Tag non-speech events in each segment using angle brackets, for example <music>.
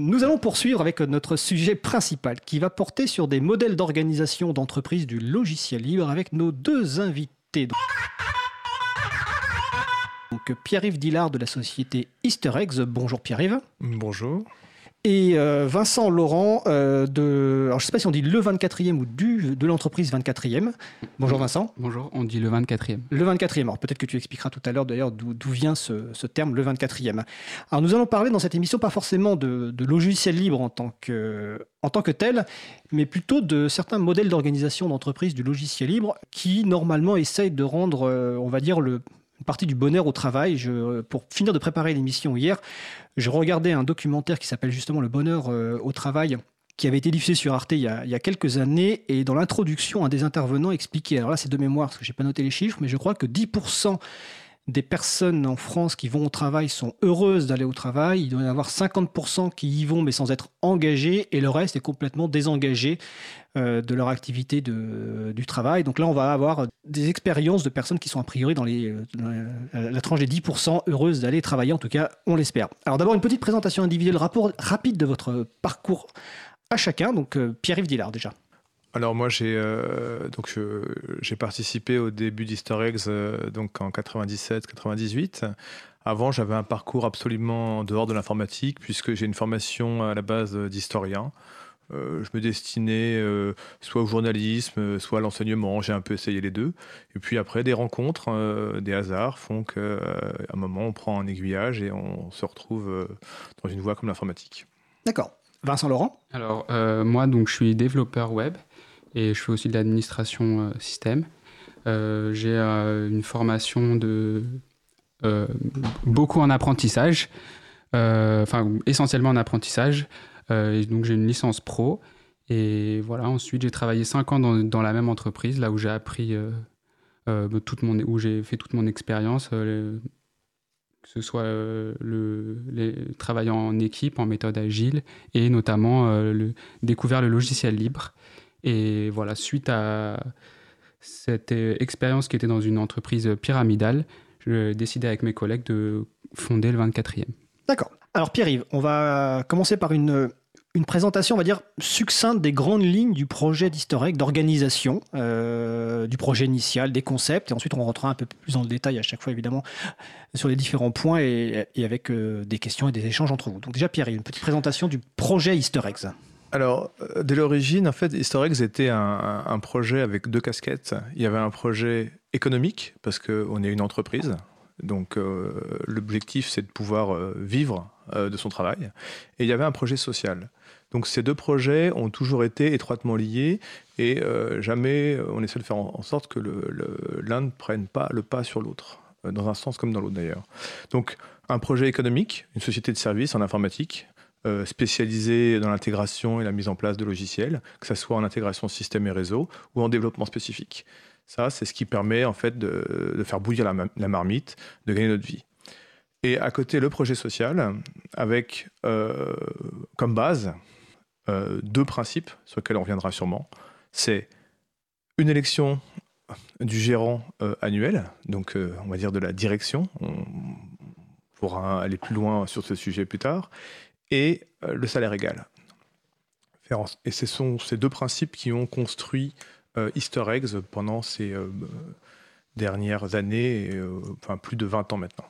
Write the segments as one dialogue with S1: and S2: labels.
S1: Nous allons poursuivre avec notre sujet principal qui va porter sur des modèles d'organisation d'entreprise du logiciel libre avec nos deux invités. Donc Pierre-Yves Dillard de la société Easter Eggs. Bonjour Pierre-Yves.
S2: Bonjour
S1: et euh, Vincent Laurent euh, de. Alors, je ne sais pas si on dit le 24e ou du, de l'entreprise 24e. Bonjour Vincent.
S3: Bonjour, on dit le 24e.
S1: Le 24e. Alors, peut-être que tu expliqueras tout à l'heure d'ailleurs d'où vient ce, ce, terme, le 24e. Alors, nous allons parler dans cette émission pas forcément de, de logiciels libres en tant, que, en tant que tel, mais plutôt de certains modèles d'organisation d'entreprise du logiciel libre qui, normalement, essayent de rendre, euh, on va dire, le, une partie du bonheur au travail. Je, pour finir de préparer l'émission hier, je regardais un documentaire qui s'appelle justement Le bonheur euh, au travail qui avait été diffusé sur Arte il y a, quelques années. Et dans l'introduction, un des intervenants expliquait, alors là c'est de mémoire parce que je n'ai pas noté les chiffres, mais je crois que 10% des personnes en France qui vont au travail sont heureuses d'aller au travail. Il doit y avoir 50% qui y vont mais sans être engagés et le reste est complètement désengagé euh, de leur activité de, du travail. Donc là, on va avoir des expériences de personnes qui sont a priori dans, les, la tranche des 10% heureuses d'aller travailler. En tout cas, on l'espère. Alors d'abord, une petite présentation individuelle rapide de votre parcours à chacun. Donc euh, Pierre-Yves Dillard déjà.
S2: Alors moi j'ai euh, donc j'ai participé au début d'Easter Eggs euh, donc en 97-98. Avant j'avais un parcours absolument en dehors de l'informatique puisque j'ai une formation à la base d'historien. Euh, je me destinais soit au journalisme, soit à l'enseignement. J'ai un peu essayé les deux. Et puis après, des rencontres, des hasards font qu'à un moment, on prend un aiguillage et on se retrouve dans une voie comme l'informatique.
S1: D'accord. Vincent Laurent?
S3: Alors, moi, donc, je suis développeur web et je fais aussi de l'administration euh, système. Euh, j'ai euh, une formation de beaucoup en apprentissage, enfin essentiellement en apprentissage. donc j'ai une licence pro. Et voilà, ensuite j'ai travaillé 5 ans dans, la même entreprise, là où j'ai appris, toute mon, où j'ai fait toute mon expérience, que ce soit le les, travaillant en équipe, en méthode agile, et notamment découvert le logiciel libre. Et voilà, suite à cette euh, expérience qui était dans une entreprise pyramidale, je décidé avec mes collègues de fonder le 24e.
S1: D'accord. Alors Pierre-Yves, on va commencer par une, une présentation, on va dire, succincte des grandes lignes du projet d'historique, d'organisation, euh, du projet initial, des concepts, et ensuite on rentrera un peu plus dans le détail à chaque fois, évidemment, sur les différents points et, avec euh, des questions et des échanges entre vous. Donc déjà, Pierre, une petite présentation du projet Easter
S2: alors, euh, dès l'origine, en fait, Historix était un, projet avec deux casquettes. Il y avait un projet économique, parce qu'on est une entreprise. Donc, euh, l'objectif, c'est de pouvoir euh, vivre de son travail. Et il y avait un projet social. Donc, ces deux projets ont toujours été étroitement liés et jamais on essaie de faire en, sorte que l'un ne prenne pas le pas sur l'autre, dans un sens comme dans l'autre d'ailleurs. Donc, un projet économique, une société de services en informatique, euh, spécialisé dans l'intégration et la mise en place de logiciels, que ce soit en intégration système et réseau ou en développement spécifique. Ça, c'est ce qui permet en fait de, faire bouillir la, marmite, de gagner notre vie. Et à côté, le projet social, avec euh, comme base euh, deux principes sur lesquels on reviendra sûrement. C'est une élection du gérant annuel, donc on va dire de la direction. On pourra aller plus loin sur ce sujet plus tard et euh, le salaire égal. Et ce sont ces deux principes qui ont construit euh, Easter Eggs pendant ces euh, dernières années, enfin plus de 20 ans maintenant.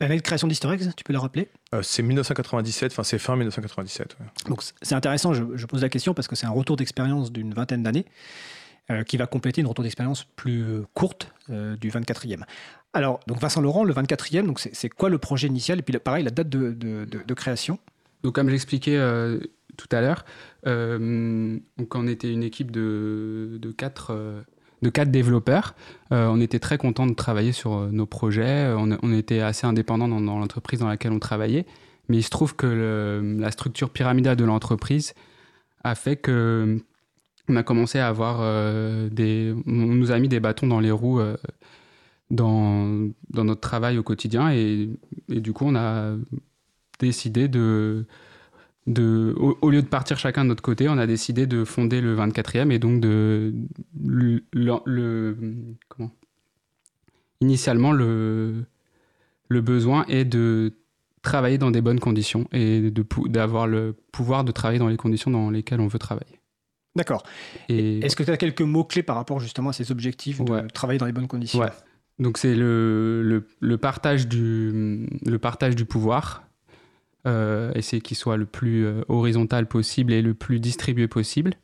S1: L'année de création d'Easter Eggs, tu peux la rappeler?
S2: C'est 1997, enfin c'est fin 1997.
S1: Donc c'est intéressant, je, je, pose la question parce que c'est un retour d'expérience d'une vingtaine d'années qui va compléter une retour d'expérience plus courte du 24e. Alors, donc Vincent Laurent, le 24e, donc c'est quoi le projet initial Et puis pareil, la date de, création
S3: Donc comme j'expliquais euh, tout à l'heure, euh, on était une équipe de, de quatre... Euh, de quatre développeurs. On était très contents de travailler sur nos projets. On, était assez indépendants dans, l'entreprise dans laquelle on travaillait. Mais il se trouve que la structure pyramidale de l'entreprise a fait que on a commencé à avoir des. On nous a mis des bâtons dans les roues dans, dans notre travail au quotidien. Et, et, du coup, on a décidé de, de au, lieu de partir chacun de notre côté, on a décidé de fonder le 24e et donc de le, le, comment? Initialement le le besoin est de travailler dans des bonnes conditions et d'avoir le pouvoir de travailler dans les conditions dans lesquelles on veut travailler.
S1: D'accord. Est-ce que tu as quelques mots-clés par rapport justement à ces objectifs de travailler dans les bonnes conditions?
S3: Ouais. Donc c'est le, partage du, partage du pouvoir, euh, essayer qu'il soit le plus euh, horizontal possible et le plus distribué possible.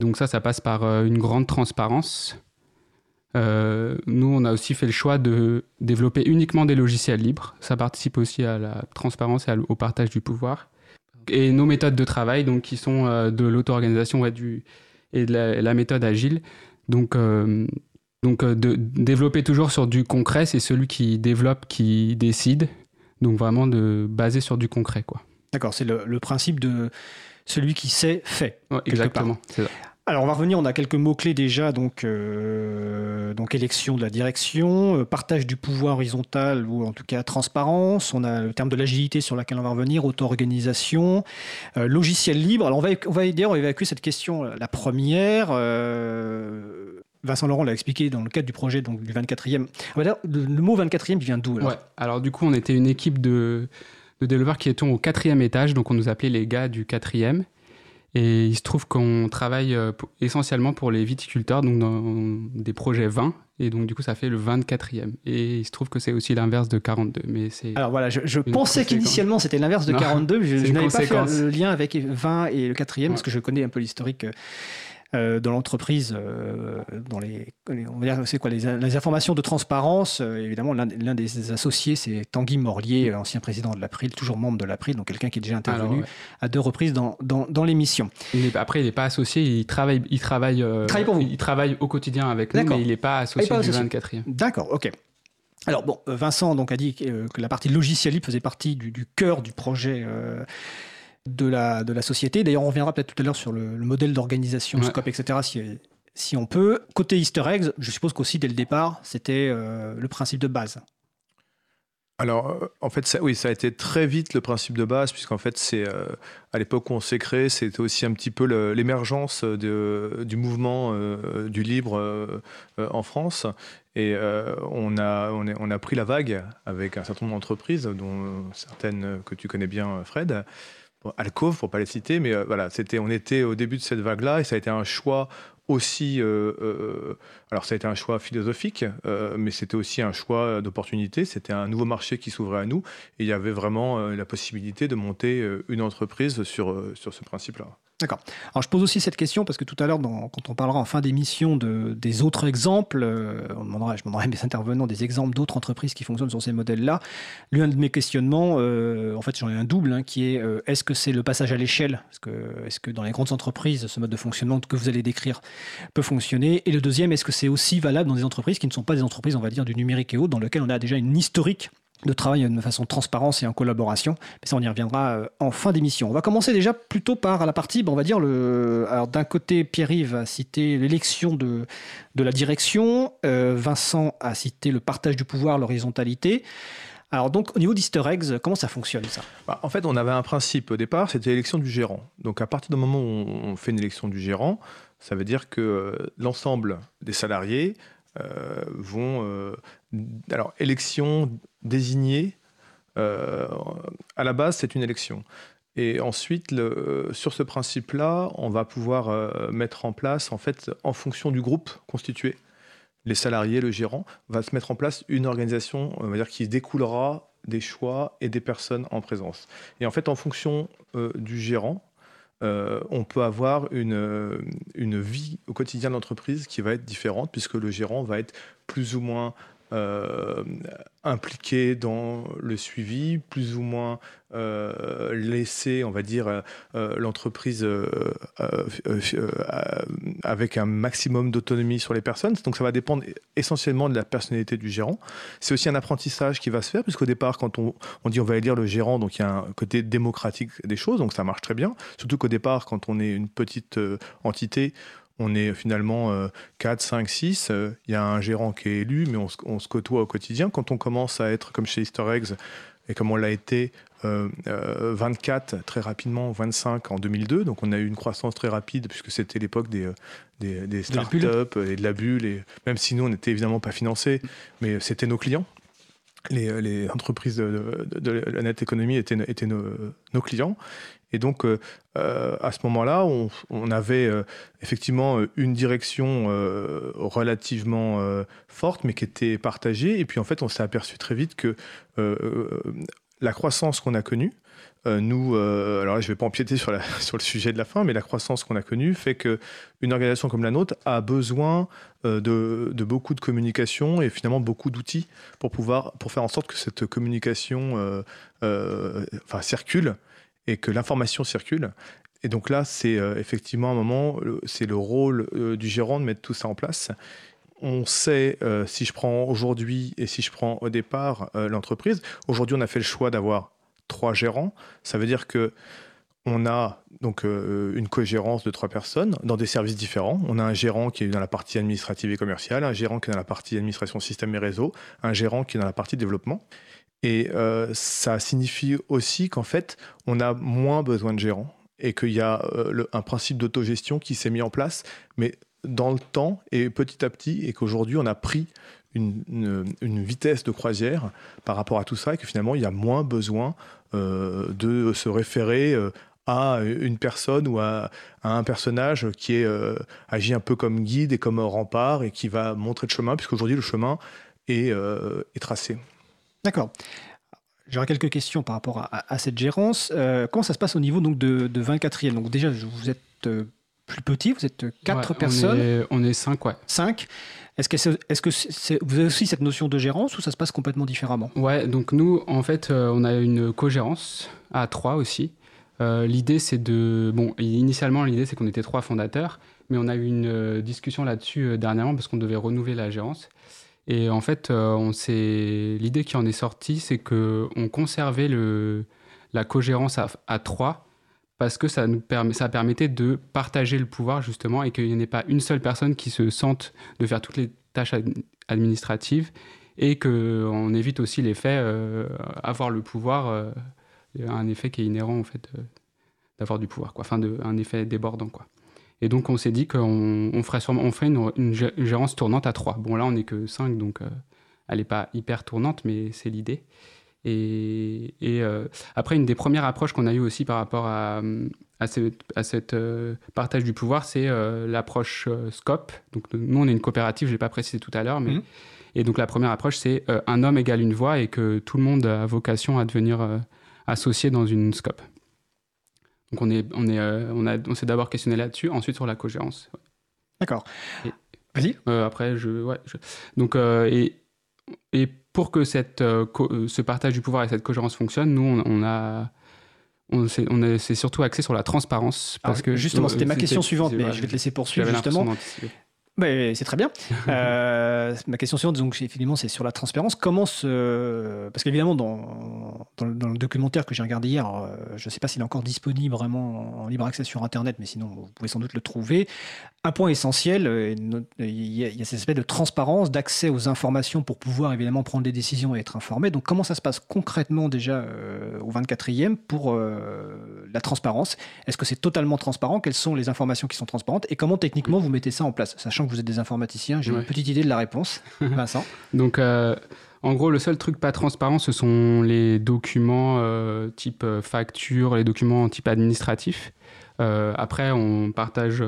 S3: Donc ça, ça passe par euh, une grande transparence. nous, on a aussi fait le choix de développer uniquement des logiciels libres. Ça participe aussi à la transparence et au partage du pouvoir. Et nos méthodes de travail, donc, qui sont de l'auto-organisation et de la, méthode agile. Donc, donc euh, de développer toujours sur du concret, c'est celui qui développe qui décide. Donc vraiment de baser sur du concret, quoi.
S1: D'accord, c'est le, principe de celui qui sait fait.
S3: exactement.
S1: Alors on va revenir, on a quelques mots-clés déjà, donc, euh, donc élection de la direction, euh, partage du pouvoir horizontal ou en tout cas transparence, on a le terme de l'agilité sur laquelle on va revenir, auto-organisation, logiciel libre. Alors on va, on va d'ailleurs on va évacuer cette question, la première. Vincent Laurent l'a expliqué dans le cadre du projet donc, du 24e. Le mot 24e vient d'où
S3: alors, alors du coup, on était une équipe de, de développeurs qui étaient au quatrième étage, donc on nous appelait les gars du quatrième. Et il se trouve qu'on travaille euh, essentiellement pour les viticulteurs, donc dans des projets 20. Et donc, du coup, ça fait le 24e. Et il se trouve que c'est aussi l'inverse de 42. Mais c'est
S1: Alors voilà, je, pensais qu'initialement c'était l'inverse de 42. Je, je n'avais pas fait le lien avec 20 et le 4e, parce que je connais un peu l'historique euh, dans l'entreprise, euh, dans les, on va dire, c'est quoi, les, informations de transparence. Euh, évidemment, l'un des associés, c'est Tanguy Morlier, ancien président de l'April, toujours membre de l'April, donc quelqu'un qui est déjà intervenu à deux reprises dans, dans, dans l'émission.
S3: Après, il n'est pas associé, il travaille, il travaille, il travaille, pour vous. Il travaille au quotidien avec nous, mais il n'est pas associé du 24e.
S1: D'accord, ok. Alors bon, Vincent donc a dit que, la partie logicielle faisait partie du, du cœur du projet de la, de la société. D'ailleurs, on reviendra peut-être tout à l'heure sur le, modèle d'organisation, scope, etc. Si, si on peut. Côté Easter eggs, je suppose qu'aussi dès le départ, c'était euh, le principe de base.
S2: Alors, euh, en fait, ça, oui, ça a été très vite le principe de base, puisqu'en fait, c'est euh, à l'époque où on s'est créé, c'était aussi un petit peu l'émergence du mouvement du libre en France. Et on, a, on, on, a pris la vague avec un certain nombre d'entreprises, dont certaines que tu connais bien, Fred. Alcove pour pas les citer, mais euh, voilà, c'était, on était au début de cette vague-là et ça a été un choix aussi, euh, euh, alors ça a été un choix philosophique, mais c'était aussi un choix d'opportunité. C'était un nouveau marché qui s'ouvrait à nous et il y avait vraiment la possibilité de monter une entreprise sur, sur ce principe-là.
S1: D'accord. Alors je pose aussi cette question parce que tout à l'heure, quand on parlera en fin d'émission de, des autres exemples, euh, on demandera, je demanderai à mes intervenants des exemples d'autres entreprises qui fonctionnent sur ces modèles-là. L'un de mes questionnements, euh, en fait j'en ai un double, hein, qui est euh, est-ce que c'est le passage à l'échelle? Est-ce que, que dans les grandes entreprises, ce mode de fonctionnement que vous allez décrire peut fonctionner? Et le deuxième, est-ce que c'est aussi valable dans des entreprises qui ne sont pas des entreprises, on va dire, du numérique et autres, dans lesquelles on a déjà une historique de travail de façon transparente et en collaboration. Mais ça, on y reviendra euh, en fin d'émission. On va commencer déjà plutôt par la partie, on va dire, le... alors d'un côté, Pierre-Yves a cité l'élection de, de la direction, euh, Vincent a cité le partage du pouvoir, l'horizontalité. Alors donc au niveau d'Easter eggs, comment ça fonctionne ça?
S2: Bah, En fait, on avait un principe au départ, c'était l'élection du gérant. Donc à partir du moment où on fait une élection du gérant, ça veut dire que euh, l'ensemble des salariés vont... alors élection désigné, euh, à la base, c'est une élection. Et ensuite, sur ce principe-là, on va pouvoir euh, mettre en place, en fait, en fonction du groupe constitué, les salariés, le gérant, va se mettre en place une organisation, on va dire, qui découlera des choix et des personnes en présence. Et en fait, en fonction euh, du gérant, on peut avoir une, une vie au quotidien de l'entreprise qui va être différente, puisque le gérant va être plus ou moins euh, impliqué dans le suivi, plus ou moins euh, laisser, on va dire, euh, l'entreprise avec un maximum d'autonomie sur les personnes. Donc ça va dépendre essentiellement de la personnalité du gérant. C'est aussi un apprentissage qui va se faire, puisqu'au départ, quand on, on, dit on va élire le gérant, donc il y a un côté démocratique des choses, donc ça marche très bien. Surtout qu'au départ, quand on est une petite entité, on est finalement 4, 5, 6. Il y a un gérant qui est élu, mais on se, côtoie au quotidien. Quand on commence à être comme chez Easter Eggs, et comme on l'a été 24 euh, euh, très rapidement, 25 en 2002. Donc on a eu une croissance très rapide puisque c'était l'époque des, euh, des, des startups et de la bulle. Et même si nous, on n'était évidemment pas financés, mais c'était nos clients. les, les, entreprises de, de, la net économie étaient, étaient nos, nos, clients. Et donc, euh, à ce moment-là, on, avait euh, effectivement une direction euh, relativement forte, mais qui était partagée. Et puis, en fait, on s'est aperçu très vite que la croissance qu'on a connue, euh, nous, euh, alors je ne vais pas empiéter <laughs> sur, le sujet de la fin, mais la croissance qu'on a connue fait qu'une organisation comme la nôtre a besoin euh, de, beaucoup de communication et finalement beaucoup d'outils pour pouvoir pour faire en sorte que cette communication circule et que l'information circule. Et donc là, c'est effectivement un moment, c'est le rôle du gérant de mettre tout ça en place on sait, si je prends aujourd'hui et si je prends au départ l'entreprise, aujourd'hui on a fait le choix d'avoir trois gérants. Ça veut dire que on a donc euh, une co-gérance de trois personnes dans des services différents. On a un gérant qui est dans la partie administrative et commerciale, un gérant qui est dans la partie administration système et réseau, un gérant qui est dans la partie développement. Et euh, ça signifie aussi qu'en fait, on a moins besoin de gérants et qu'il y a euh, un principe d'autogestion qui s'est mis en place, mais dans le temps et petit à petit, et qu'aujourd'hui, on a pris une, vitesse de croisière par rapport à tout ça et que finalement il y a moins besoin euh, de se référer à une personne ou à, un personnage qui est agit un peu comme guide et comme rempart et qui va montrer le chemin puisqu'aujourd'hui le chemin est tracé.
S1: D'accord. J'aurais quelques questions par rapport à, cette gérance. comment ça se passe au niveau donc, de, 24e Donc déjà, vous êtes plus petit, vous êtes quatre personnes.
S3: On est, cinq, ouais.
S1: Cinq. Est-ce que, est, que vous avez aussi cette notion de gérance ou ça se passe complètement différemment?
S3: Ouais, donc nous, en fait, euh, on a une co-gérance à trois aussi. Euh, l'idée, c'est de. Bon, initialement, l'idée, c'est qu'on était trois fondateurs, mais on a eu une euh, discussion là-dessus dernièrement parce qu'on devait renouveler la gérance. Et en fait, on l'idée qui en est sortie, c'est qu'on conservait la co-gérance à, à trois parce que ça nous permettait de partager le pouvoir justement et qu'il n'y ait pas une seule personne qui se sente de faire toutes les tâches administratives et qu'on évite aussi l'effet euh, avoir le pouvoir, euh, un effet qui est inhérent en fait euh, d'avoir du pouvoir, quoi. enfin de, un effet débordant quoi. Et donc on s'est dit qu'on on ferait sûrement, on fait une, une, gérance tournante à trois. Bon là on n'est que cinq donc elle n'est pas hyper tournante mais c'est l'idée. Et, euh, après, une des premières approches qu'on a eues aussi par rapport à, à, cette euh, partage du pouvoir, c'est euh, l'approche SCOPE. Donc, nous, on est une coopérative, je ne l'ai pas précisé tout à l'heure, mais. Mhm. Et donc, la première approche, c'est un homme égale une voix et que tout le monde a vocation à devenir associé dans une SCOPE. Donc, on est, on est, on a, on s'est d'abord questionné là-dessus, ensuite sur la cogérance.
S1: D'accord. Vas-y.
S3: après, je, ouais, donc et, et pour que cette, euh, euh, ce partage du pouvoir et cette cohérence fonctionnent, nous, on, a on s'est surtout axé sur la transparence.
S1: Parce que justement, c'était ma question suivante, mais je vais te laisser poursuivre justement. C'est très bien. <laughs> Euh, ma question suivante, donc, effectivement, c'est sur la transparence. Comment se. Parce qu'évidemment, dans, dans, le documentaire que j'ai regardé hier, je ne sais pas s'il est encore disponible vraiment en libre accès sur Internet, mais sinon, vous pouvez sans doute le trouver un point essentiel, euh, il y, a, cet aspect de transparence, d'accès aux informations pour pouvoir évidemment prendre des décisions et être informé. Donc comment ça se passe concrètement déjà euh, au 24e pour euh, la transparence? Est-ce que c'est totalement transparent? Quelles sont les informations qui sont transparentes? Et comment techniquement vous mettez ça en place? Sachant que vous êtes des informaticiens, j'ai une petite idée de la réponse. <laughs> Vincent
S3: Donc en gros, le seul truc pas transparent, ce sont les documents type facture, les documents type administratif. après, on partage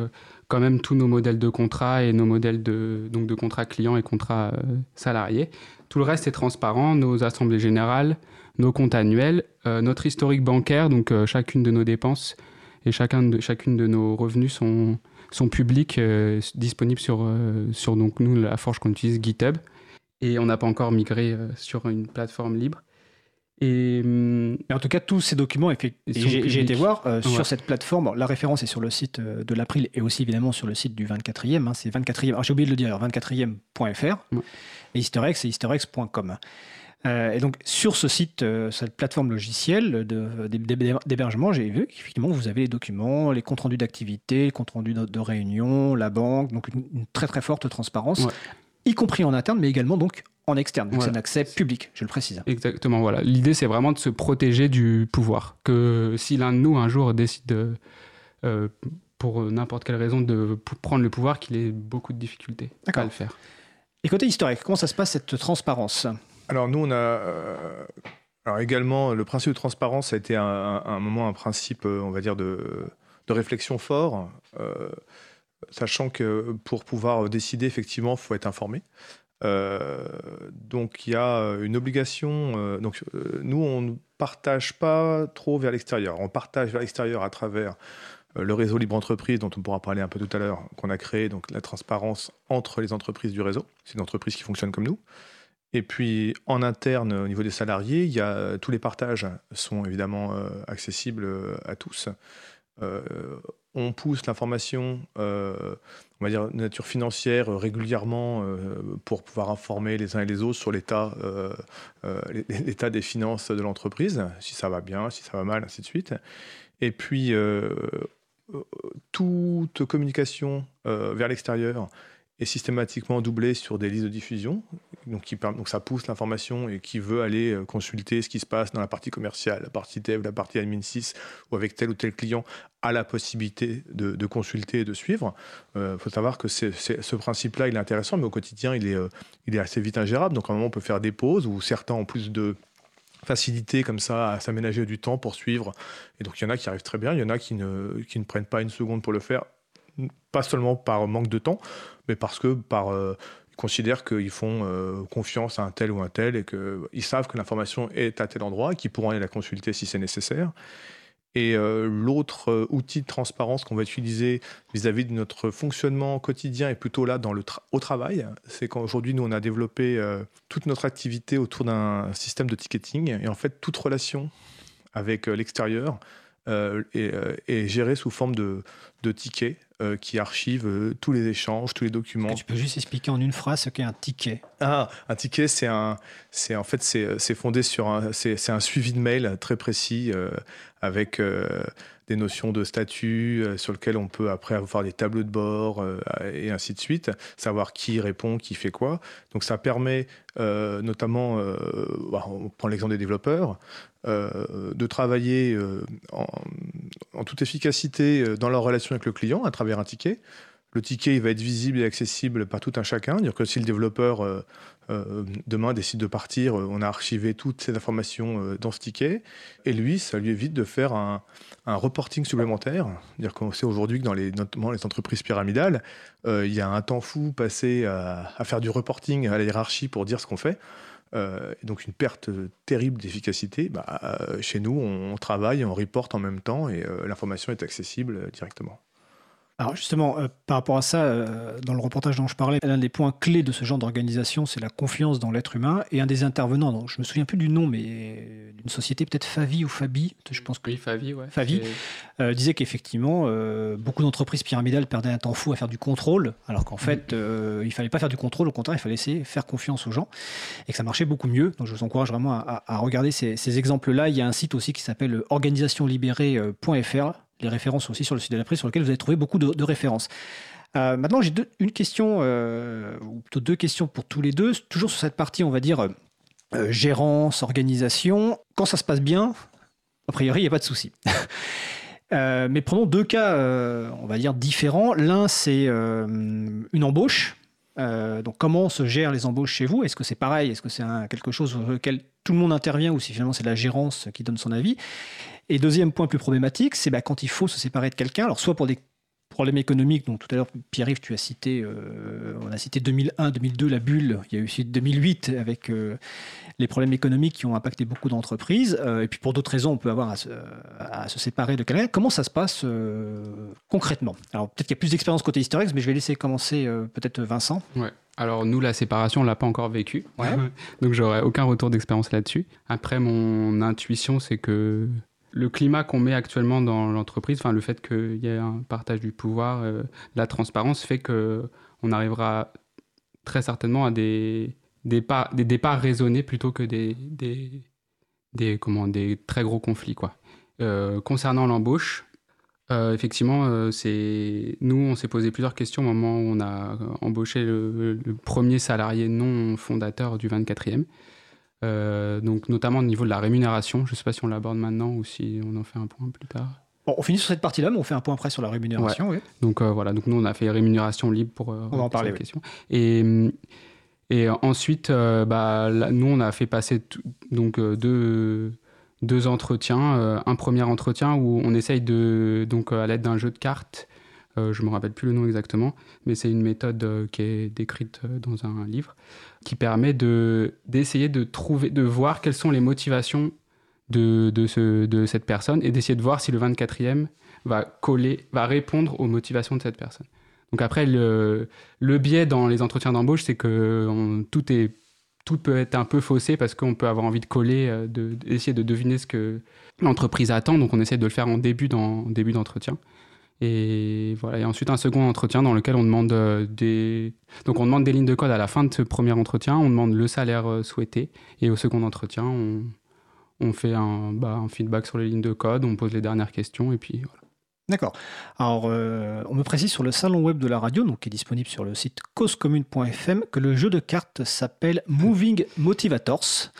S3: quand même tous nos modèles de contrat et nos modèles de, donc de contrat client et contrat euh, salarié. Tout le reste est transparent, nos assemblées générales, nos comptes annuels, euh, notre historique bancaire, donc euh, chacune de nos dépenses et chacun de, chacune de nos revenus sont, sont publics, disponibles sur, sur donc, nous, la forge qu'on utilise, GitHub. Et on n'a pas encore migré sur une plateforme libre.
S1: Et, en tout cas, tous ces documents, j'ai été voir euh, sur cette plateforme. la référence est sur le site euh, de l'April et aussi évidemment sur le site du 24e. Hein, c'est 24e. J'ai oublié de le dire, 24e.fr. Et Historex, c'est historex.com. Euh, et donc, sur ce site, cette plateforme logicielle d'hébergement, j'ai vu qu'effectivement, vous avez les documents, les comptes rendus d'activité, les comptes rendus de, réunion, la banque, donc une, très très forte transparence, y compris en interne, mais également donc en externe. Donc c'est un accès public, je le précise.
S3: Exactement, voilà. L'idée, c'est vraiment de se protéger du pouvoir. Que si l'un de nous, un jour, décide, de, euh, pour n'importe quelle raison, de prendre le pouvoir, qu'il ait beaucoup de difficultés à le faire.
S1: Et côté historique, comment ça se passe cette transparence?
S2: Alors nous, on a... alors également, le principe de transparence a été un, moment un principe, on va dire, de, réflexion fort, sachant que pour pouvoir décider, effectivement, il faut être informé. Euh, donc il y a une obligation. Euh, donc euh, nous, on ne partage pas trop vers l'extérieur. On partage vers l'extérieur à travers le réseau Libre Entreprise, dont on pourra parler un peu tout à l'heure, qu'on a créé, donc la transparence entre les entreprises du réseau. C'est une entreprise qui fonctionne comme nous. Et puis en interne, au niveau des salariés, a, tous les partages sont évidemment accessibles à tous on pousse l'information, euh, on va dire de nature financière, euh, régulièrement euh, pour pouvoir informer les uns et les autres sur l'état, l'état des finances de l'entreprise, si ça va bien, si ça va mal, ainsi de suite. Et puis, toute communication vers l'extérieur est systématiquement doublé sur des listes de diffusion. Donc, ça pousse l'information et qui veut aller euh, consulter ce qui se passe dans la partie commerciale, la partie dev, la partie admin 6 ou avec tel ou tel client a la possibilité de, consulter et de suivre. Il euh, faut savoir que ce principe-là, il est intéressant, mais au quotidien, il est, euh, il est assez vite ingérable. Donc à un moment, on peut faire des pauses où certains ont plus de facilité comme ça à s'aménager du temps pour suivre. Et donc il y en a qui arrivent très bien, il y en a qui ne prennent pas une seconde pour le faire pas seulement par manque de temps, mais parce que par euh, considèrent qu'ils font euh, confiance à un tel ou un tel et qu'ils savent que l'information est à tel endroit et qu'ils pourront aller la consulter si c'est nécessaire. Et euh, l'autre outil de transparence qu'on va utiliser vis-à-vis de notre fonctionnement quotidien est plutôt là dans le au travail. C'est qu'aujourd'hui, nous, on a développé toute notre activité autour d'un système de ticketing. Et en fait, toute relation avec l'extérieur est, gérée sous forme de, de tickets euh, qui archive euh, tous les échanges, tous les documents.
S1: Tu peux juste expliquer en une phrase ce qu'est un ticket?
S2: Ah, un ticket, c'est un, c'est en fait c'est fondé sur un, c'est un suivi de mail très précis euh, avec des notions de statut sur lequel on peut après avoir des tableaux de bord et ainsi de suite, savoir qui répond, qui fait quoi. Donc ça permet notamment, bah, on prend l'exemple des développeurs, de travailler en, en, toute efficacité dans leur relation avec le client à travers un ticket. Le ticket va être visible et accessible par tout un chacun. Dire que si le développeur euh, euh, demain décide de partir, euh, on a archivé toutes ces informations dans ce ticket. Et lui, ça lui évite de faire un, reporting supplémentaire. Dire qu'on sait aujourd'hui que dans les entreprises pyramidales, il y a un temps fou passé à, faire du reporting à la hiérarchie pour dire ce qu'on fait. Donc une perte terrible d'efficacité. Bah, chez nous, on, travaille, on reporte en même temps et l'information est accessible directement.
S1: Alors justement, euh, par rapport à ça, euh, dans le reportage dont je parlais, l'un des points clés de ce genre d'organisation, c'est la confiance dans l'être humain. Et un des intervenants, donc, je me souviens plus du nom, mais d'une société peut-être Favi ou Fabi, je pense que
S3: oui, Favi, ouais.
S1: Favi euh, disait qu'effectivement, beaucoup d'entreprises pyramidales perdaient un temps fou à faire du contrôle, alors qu'en fait, mm. il fallait pas faire du contrôle, au contraire, il fallait essayer faire confiance aux gens, et que ça marchait beaucoup mieux. Donc je vous encourage vraiment à, regarder ces, ces exemples-là. Il y a un site aussi qui s'appelle organisationlibérée.fr les références aussi sur le site de la prise, sur lequel vous allez trouver beaucoup de, références. Euh, maintenant, j'ai une question, euh, ou plutôt deux questions pour tous les deux, toujours sur cette partie, on va dire, euh, gérance, organisation. Quand ça se passe bien, a priori, il n'y a pas de souci. <laughs> mais prenons deux cas, on va dire, différents. L'un, c'est une embauche. donc, comment se gèrent les embauches chez vous? Est-ce que c'est pareil? Est-ce que c'est quelque chose sur lequel tout le monde intervient ou si finalement c'est la gérance qui donne son avis. Et deuxième point plus problématique, c'est bah, quand il faut se séparer de quelqu'un, alors soit pour des problèmes économiques, donc tout à l'heure, Pierre-Yves, tu as cité, euh, on a cité 2001, 2002, la bulle, il y a eu aussi 2008 avec euh, les problèmes économiques qui ont impacté beaucoup d'entreprises, euh, et puis pour d'autres raisons, on peut avoir à se, séparer de quelqu'un. Comment ça se passe concrètement? Alors peut-être qu'il y a plus d'expérience côté historique, mais je vais laisser commencer peut-être Vincent.
S3: Ouais. Alors nous, la séparation, on l'a pas encore vécue, ouais. <laughs> donc j'aurais aucun retour d'expérience là-dessus. Après, mon intuition, c'est que le climat qu'on met actuellement dans l'entreprise, enfin le fait qu'il y ait un partage du pouvoir, euh, la transparence fait que on arrivera très certainement à des, des, des départs raisonnés plutôt que des, des, des, comment, des très gros conflits. Quoi. Euh, concernant l'embauche, euh, effectivement, c'est nous, on s'est posé plusieurs questions au moment où on a embauché le premier salarié non fondateur du 24e. Euh, donc notamment au niveau de la rémunération. Je ne sais pas si on l'aborde maintenant ou si on en fait un point plus tard.
S1: Bon, on finit sur cette partie-là, mais on fait un point après sur la rémunération.
S3: Donc euh, voilà, donc nous on a fait rémunération libre pour,
S1: euh, on va en parler,
S3: question. Et, Et ensuite, bah, nous, on a fait passer donc deux, deux entretiens. un premier entretien où on essaye de, donc à l'aide d'un jeu de cartes, je ne me rappelle plus le nom exactement, mais c'est une méthode qui est décrite dans un livre, qui permet d'essayer de, trouver, de voir quelles sont les motivations de, de, ce, de cette personne et d'essayer de voir si le 24e va coller, va répondre aux motivations de cette personne. Donc après, le, le biais dans les entretiens d'embauche, c'est que tout, est, tout peut être un peu faussé parce qu'on peut avoir envie de coller, euh, d'essayer de, deviner ce que l'entreprise attend. Donc on essaie de le faire en début d'entretien. Et voilà. Et ensuite un second entretien dans lequel on demande euh, des donc on demande des lignes de code à la fin de ce premier entretien. On demande le salaire euh, souhaité et au second entretien on, on fait un, bah, un feedback sur les lignes de code, on pose les dernières questions et puis voilà.
S1: D'accord. Alors, euh, on me précise sur le salon web de la radio, donc qui est disponible sur le site causecommune.fm, que le jeu de cartes s'appelle Moving Motivators.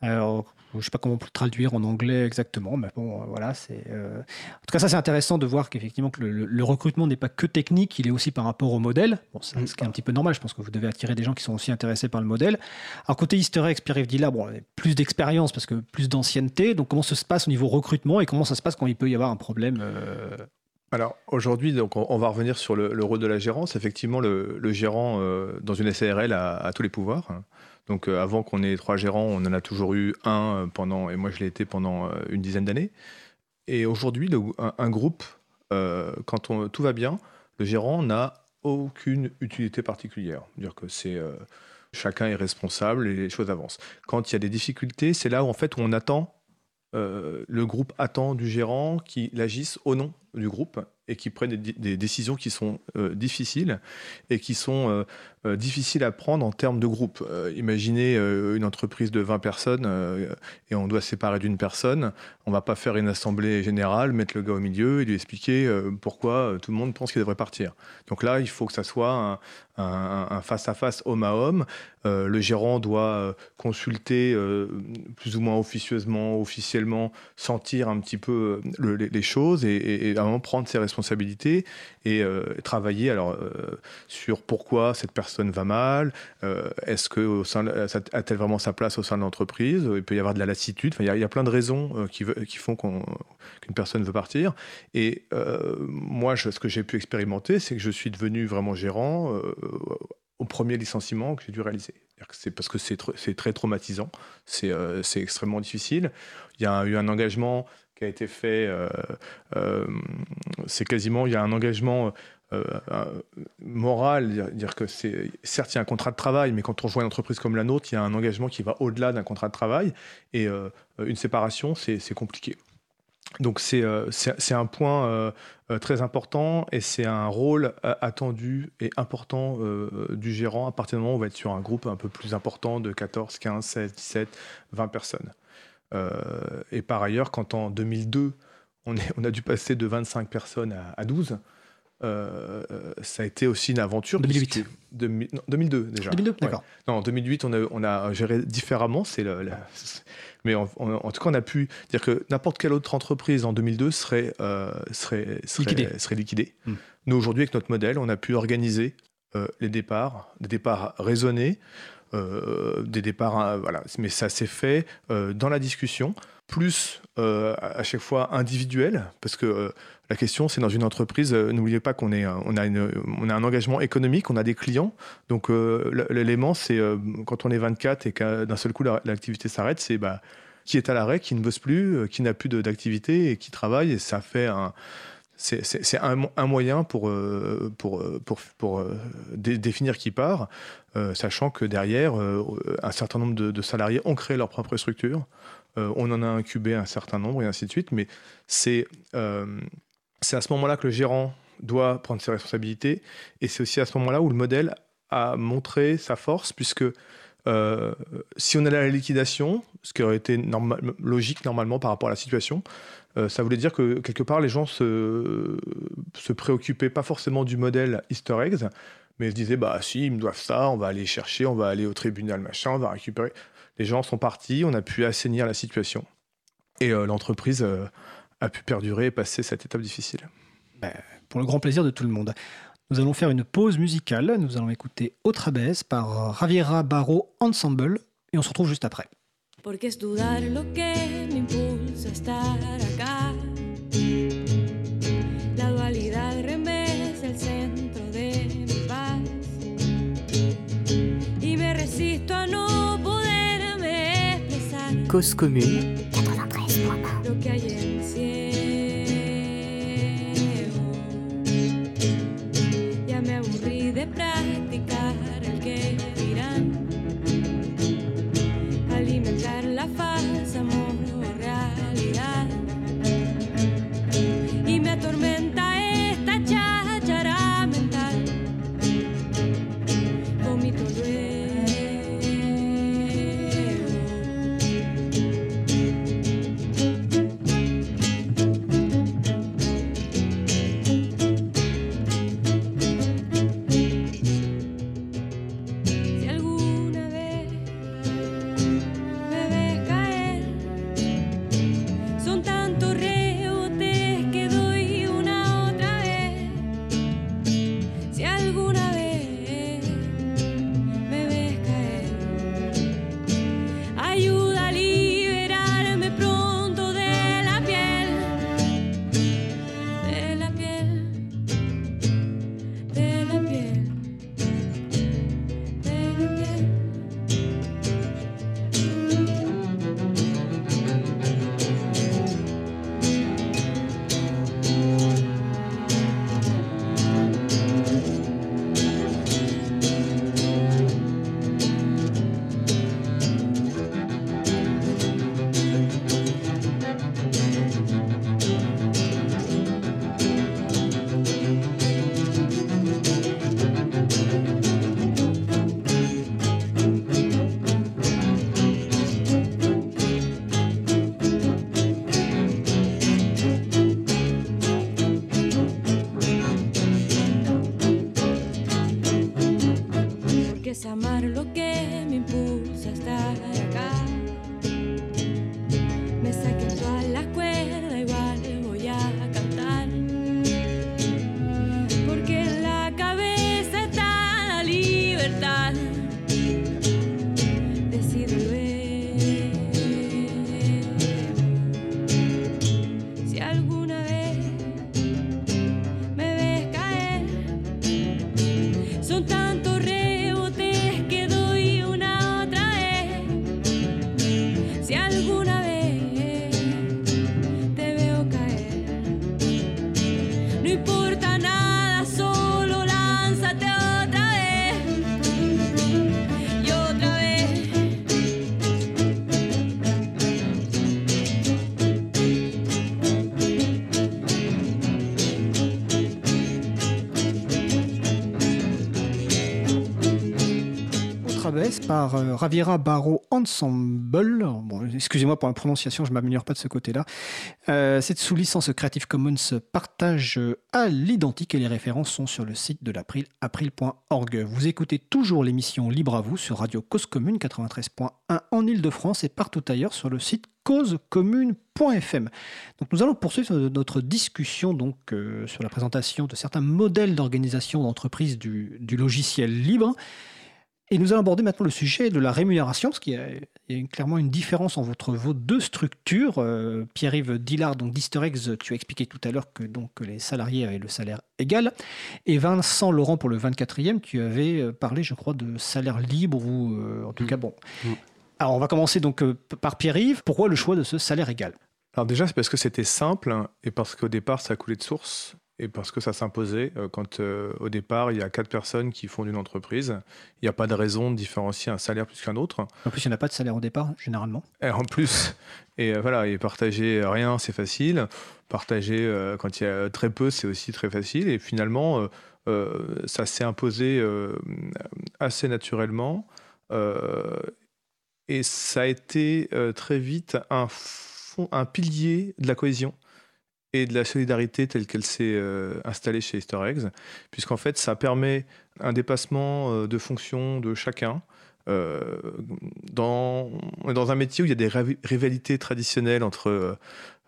S1: Alors, je ne sais pas comment on peut traduire en anglais exactement, mais bon, euh, voilà. C'est, euh, En tout cas, ça, c'est intéressant de voir qu'effectivement, que le, recrutement n'est pas que technique, il est aussi par rapport au modèle. Bon, c'est mm. ce qui est un petit peu normal. Je pense que vous devez attirer des gens qui sont aussi intéressés par le modèle. Alors, côté Easter eggs, Pierre-Yves Dilla, bon, plus d'expérience parce que plus d'ancienneté. Donc, comment ça se passe au niveau recrutement et comment ça se passe quand il peut y avoir un problème euh,
S2: alors aujourd'hui, donc on, va revenir sur le, rôle de la gérance. Effectivement, le, gérant dans une SARL a, tous les pouvoirs. Donc euh, avant qu'on ait trois gérants, on en a toujours eu un euh, pendant, et moi je l'ai été pendant euh, une dizaine d'années. Et aujourd'hui, un, groupe, quand tout va bien, le gérant n'a aucune utilité particulière. dire que c'est chacun est responsable et les choses avancent. Quand il y a des difficultés, c'est là où en fait où on attend, le groupe attend du gérant qu'il agisse au nom du groupe et qui prenne des, décisions qui sont difficiles et qui sont euh, difficile à prendre en termes de groupe. Euh, imaginez euh, une entreprise de 20 personnes et on doit séparer d'une personne. On va pas faire une assemblée générale, mettre le gars au milieu et lui expliquer pourquoi tout le monde pense qu'il devrait partir. Donc là, il faut que ça soit un face-à-face homme à homme. le gérant doit consulter plus ou moins officieusement, officiellement, sentir un petit peu les, choses et, à prendre ses responsabilités et travailler alors sur pourquoi cette personne va mal euh, Est-ce que a-t-elle vraiment sa place au sein de l'entreprise? Il peut y avoir de la lassitude. il, y a, plein de raisons euh, qui, font qu'une personne veut partir. Et euh, moi, ce que j'ai pu expérimenter, c'est que je suis devenu vraiment gérant au premier licenciement que j'ai dû réaliser. C'est parce que c'est très traumatisant, c'est extrêmement difficile. Il y a eu un engagement a été fait, c'est quasiment, il y a un engagement euh, euh, morale, dire, que c'est certes il y a un contrat de travail, mais quand on rejoint une entreprise comme la nôtre, il y a un engagement qui va au-delà d'un contrat de travail et euh, une séparation, c'est compliqué. Donc c'est un point très important et c'est un rôle attendu et important du gérant à partir du moment où on va être sur un groupe un peu plus important de 14, 15, 16, 17, 20 personnes. Et par ailleurs, quand en 2002, on, est, on, a dû passer de 25 personnes à, à 12, euh, ça a été aussi une aventure.
S1: 2008.
S2: 2002 déjà.
S1: 2002, d'accord.
S2: Non, en 2008, on a, on a géré différemment. C'est <laughs> Mais en, tout cas, on a pu dire que n'importe quelle autre entreprise en 2002 serait, euh, serait, serait, liquidée. Hmm. Nous, aujourd'hui, avec notre modèle, on a pu organiser euh, les départs, des départs raisonnés, des départs, voilà. Mais ça s'est fait dans la discussion, plus à chaque fois individuel, parce que la question, c'est dans une entreprise, euh, n'oubliez pas qu'on est, on a, on a un engagement économique, on a des clients. Donc euh, l'élément, c'est euh, quand on est 24 et que d'un seul coup l'activité s'arrête, c'est bah, qui est à l'arrêt, qui ne bosse plus, qui n'a plus d'activité et qui travaille. Et ça fait un, c'est un, moyen pour, pour, pour, pour définir qui part, sachant que derrière, un certain nombre de, salariés ont créé leur propre structure. on en a incubé un certain nombre et ainsi de suite, mais c'est à ce moment-là que le gérant doit prendre ses responsabilités. Et c'est aussi à ce moment-là où le modèle a montré sa force, puisque euh, si on allait à la liquidation, ce qui aurait été logique normalement par rapport à la situation, euh, ça voulait dire que quelque part les gens se, se préoccupaient pas forcément du modèle Easter eggs, mais se disaient bah si ils me doivent ça, on va aller chercher, on va aller au tribunal machin, on va récupérer. Les gens sont partis, on a pu assainir la situation et euh, l'entreprise a pu perdurer et passer cette étape difficile
S1: ben, Pour le grand plaisir de tout le monde. Nous allons faire une pause musicale. Nous allons écouter Otra vez par Raviera Barro Ensemble et on se retrouve juste après.
S4: Porque es dudar lo que me impulsa a estar acá. La dualidad el centro de mi paz. Y me resisto a no poderme expresar
S5: Cause commune.
S4: lo que hay
S1: par euh, Raviera Barro Ensemble. Bon, excusez-moi pour la prononciation, je m'améliore pas de ce côté-là. Euh, c'est sous licence Creative Commons partage à l'identique et les références sont sur le site de l'April, april.org. Vous écoutez toujours l'émission Libre à vous sur Radio Cause Commune 93.1 en Ile-de-France et partout ailleurs sur le site causecommune.fm. Donc nous allons poursuivre notre discussion donc euh, sur la présentation de certains modèles d'organisation d'entreprise du logiciel libre. Et nous allons aborder maintenant le sujet de la rémunération, parce qu'il y a, il y a une- clairement une différence entre vos deux structures. Euh, Pierre-Yves Dillard, donc d'Easterex, tu as expliqué tout à l'heure que donc, les salariés avaient le salaire égal. Et Vincent Laurent, pour le 24e, tu avais euh, parlé, je crois, de salaire libre, ou euh, en tout
S3: Mm.
S1: cas, bon.
S3: Mm.
S1: Alors, on va commencer donc par Pierre-Yves. Pourquoi le choix de ce salaire égal?
S2: Alors déjà, c'est parce que c'était simple et parce qu'au départ, ça coulait de source et parce que ça s'imposait. Euh, Quand euh, au départ, il y a quatre personnes qui font une entreprise, il n'y a pas de raison de différencier un salaire plus qu'un autre.
S1: En plus, il n'y en a pas de salaire au départ, généralement.
S2: Et en plus, et euh, voilà, et partager rien, c'est facile. Partager euh, quand il y a très peu, c'est aussi très facile. Et finalement, ça s'est imposé assez naturellement. Et ça a été très vite un, fond, un pilier de la cohésion et de la solidarité telle qu'elle s'est euh, installée chez Easter puisqu'en fait, ça permet un dépassement euh, de fonction de chacun. Euh, dans, dans un métier où il y a des rivalités traditionnelles entre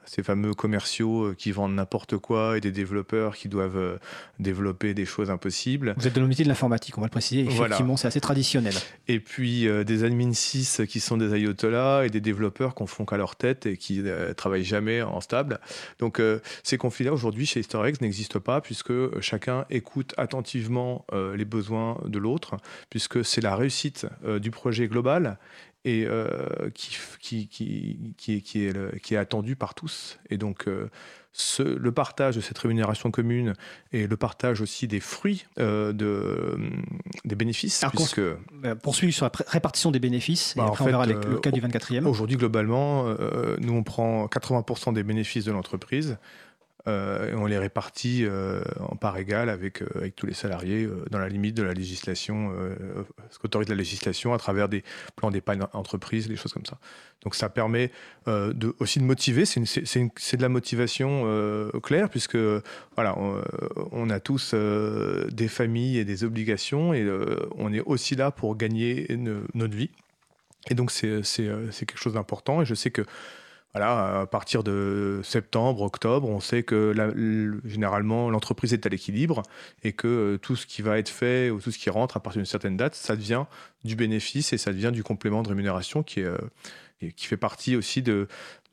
S2: ces fameux commerciaux euh, qui vendent n'importe quoi et des développeurs qui doivent euh, développer des choses impossibles.
S1: Vous êtes de le métier de l'informatique, on va le préciser.
S2: Voilà.
S1: Effectivement, c'est assez traditionnel.
S2: Et puis euh, des admin 6 qui sont des ayatollahs et des développeurs qu'on font qu'à leur tête et qui euh, travaillent jamais en stable. Donc euh, ces conflits-là aujourd'hui chez eggs n'existent pas puisque chacun écoute attentivement les besoins de l'autre, puisque c'est la réussite du projet global et euh, qui, qui, qui, qui, est- qui est, le- qui est attendu par tous. Et donc euh, ce- le partage de cette rémunération commune et le partage aussi des fruits euh, de, des bénéfices,
S1: Alors,
S2: puisque
S1: Euh, Poursuivre sur la répartition des bénéfices,
S2: Bah,
S1: et
S2: en
S1: après
S2: fait,
S1: on verra les-
S2: euh,
S1: le cas du 24e.
S2: Aujourd'hui, globalement, nous, on prend 80% des bénéfices de l'entreprise euh, et on les répartit euh, en part égale avec, euh, avec tous les salariés dans la limite de la législation, ce qu'autorise la législation à travers des plans d'épargne entreprise, des choses comme ça. Donc ça permet aussi de motiver, c'est de la motivation claire puisque voilà, on, a tous des familles et des obligations et on est aussi là pour gagner ne- notre vie. Et donc, c'est quelque chose d'important. Et je sais que, voilà, à partir de septembre, octobre, on sait que généralement, l'entreprise est à l'équilibre et que euh, tout ce qui va être fait ou tout ce qui rentre à partir d'une certaine date, ça devient du bénéfice et ça devient du complément de rémunération qui, est, euh, qui fait partie aussi de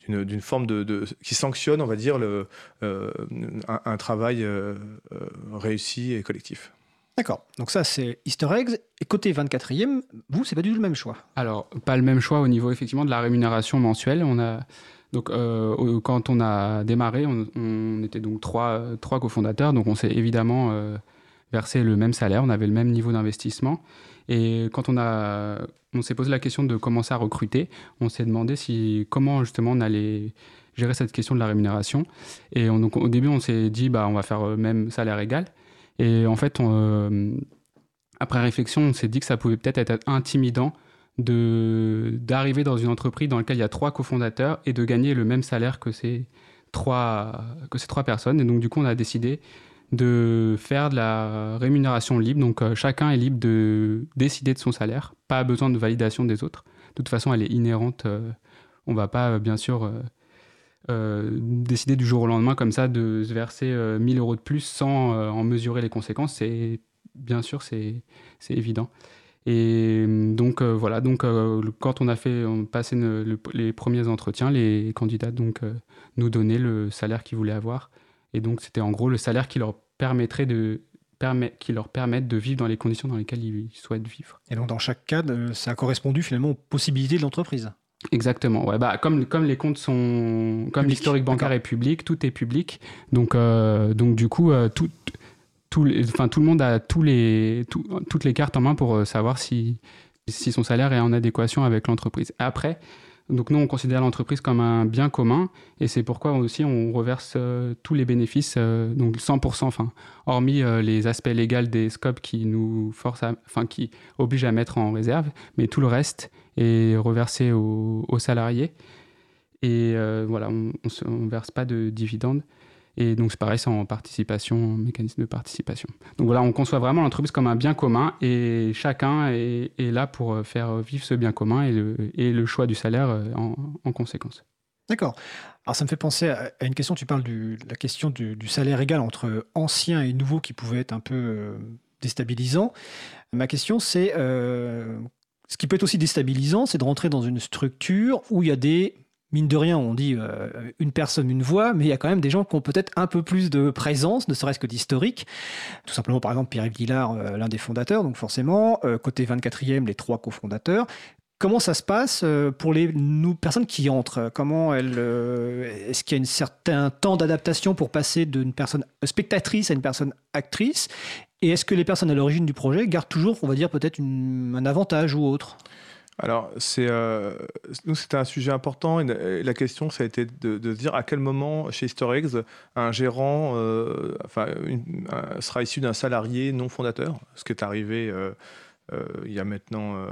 S2: d'une forme de, qui sanctionne, on va dire, le, euh, un, un travail réussi et collectif.
S1: D'accord, donc ça c'est Easter eggs. Et côté 24e, vous, c'est pas du tout le même choix.
S3: Alors, pas le même choix au niveau effectivement de la rémunération mensuelle. Donc euh, quand on a démarré, on, était donc trois, trois cofondateurs, donc on s'est évidemment euh, versé le même salaire, on avait le même niveau d'investissement. Et quand on a, on s'est posé la question de commencer à recruter, on s'est demandé si comment justement on allait gérer cette question de la rémunération. Et on- donc au début, on s'est dit bah on va faire le même salaire égal. Et en fait, euh, après réflexion, on s'est dit que ça pouvait peut-être être intimidant de d'arriver dans une entreprise dans laquelle il y a trois cofondateurs et de gagner le même salaire que ces trois que ces trois personnes. Et donc du coup, on a décidé de faire de la rémunération libre. Donc euh, chacun est libre de décider de son salaire, pas besoin de validation des autres. De toute façon, elle est inhérente. euh, on va pas euh, bien sûr décider du jour au lendemain comme ça de se verser euh, 1000 euros de plus sans euh, en mesurer les conséquences. C'est bien sûr c'est évident. Et euh, donc euh, voilà, donc euh, quand on a fait, on le- les premiers entretiens, les candidats donc euh, nous donnaient le salaire qu'ils voulaient avoir, et donc c'était en gros le salaire qui leur permettrait de qui leur de vivre dans les conditions dans lesquelles ils souhaitent vivre.
S1: Et donc dans chaque cas, euh, ça a correspondu finalement aux possibilités de l'entreprise.
S3: Exactement. Ouais, bah, comme, comme les comptes sont. Comme l'historique bancaire est public, tout est public. Donc, euh, donc du coup, euh, tout, tout, enfin, tout le monde a tous les, tout- toutes les cartes en main pour euh, savoir si, si son salaire est en adéquation avec l'entreprise. Après, donc nous, on considère l'entreprise comme un bien commun et c'est pourquoi aussi on reverse euh, tous les bénéfices, donc 100%, enfin, hormis les aspects légaux des scopes qui nous forcent, enfin, qui obligent à mettre en réserve, mais tout le reste est reversé aux, salariés. Et euh, voilà, on ne verse pas de dividendes. Et donc c'est pareil, c'est en participation, en mécanisme de participation. Donc voilà, on conçoit vraiment l'entreprise comme un bien commun et chacun est, là pour euh, faire vivre ce bien commun et le, et choix du salaire euh, en, en conséquence.
S1: D'accord. Alors ça me fait penser à, une question, tu parles de la question du, salaire égal entre anciens et nouveaux qui pouvait être un peu déstabilisant. Ma question c'est, ce qui peut être aussi déstabilisant, c'est de rentrer dans une structure où il y a des, mine de rien, on dit euh, une personne, une voix, mais il y a quand même des gens qui ont peut-être un peu plus de présence, ne serait-ce que d'historique. Tout simplement, par exemple, Pierre-Yves Guillard, euh, l'un des fondateurs, donc forcément, euh, côté 24e, les trois cofondateurs. Comment ça se passe pour les nous, personnes qui entrent? Comment elles, euh, est-ce qu'il y a un certain temps d'adaptation pour passer d'une personne spectatrice à une personne actrice? Et est-ce que les personnes à l'origine du projet gardent toujours, on va dire, peut-être un avantage ou autre?
S2: Alors, c'est, euh, nous, c'était un sujet important. La- question, ça a été de, dire à quel moment, chez eggs, un gérant euh, enfin, sera issu d'un salarié non fondateur, ce qui est arrivé euh, il y a maintenant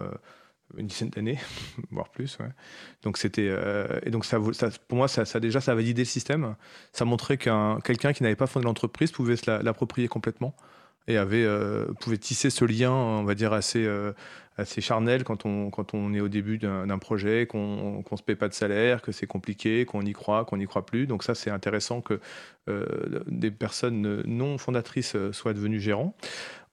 S2: une dizaine d'années, <laughs> voire plus. Donc, c'était, et donc ça, pour moi, ça, ça, déjà, ça a validé le système. Ça montrait qu'un quelqu'un qui n'avait pas fondé l'entreprise pouvait se la- l'approprier complètement. Et avait, pouvait tisser ce lien, on va dire, assez, assez charnel quand on, quand on est au début d'un projet, qu'on ne se paie pas de salaire, que c'est compliqué, qu'on y croit, qu'on n'y croit plus. Donc ça, c'est intéressant que des personnes non fondatrices soient devenues gérants.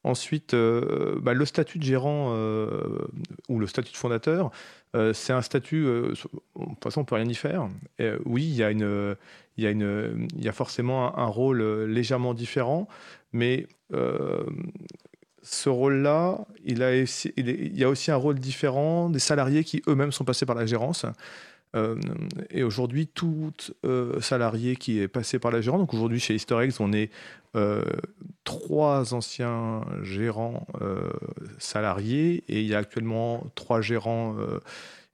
S2: Ensuite, euh, bah, le statut de gérant euh, ou le statut de fondateur, euh, c'est un statut, de toute façon, on peut rien y faire. oui, il y, a il, y a y a forcément un, rôle légèrement différent, mais ce rôle-là, il, il, y a aussi un rôle différent des salariés qui eux-mêmes sont passés par la gérance. Euh, et aujourd'hui, tout euh, salarié qui est passé par la gérance, donc aujourd'hui chez Eggs, on est euh, trois anciens gérants salariés et il y a actuellement trois gérants.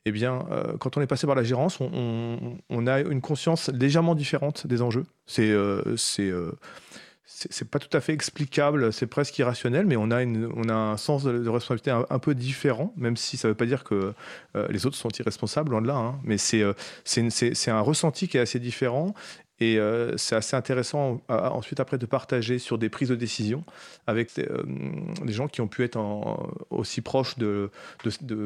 S2: eh bien, quand on est passé par la gérance, on, on, a une conscience légèrement différente des enjeux. C'est c'est pas tout à fait explicable, c'est presque irrationnel, mais on a, une, on a un sens de, responsabilité un, peu différent, même si ça ne veut pas dire que euh, les autres sont irresponsables, loin de là. Hein. mais euh, c'est un ressenti qui est assez différent. Et euh, c'est assez intéressant ensuite après de partager sur des prises de décision avec des gens qui ont pu être aussi proches de,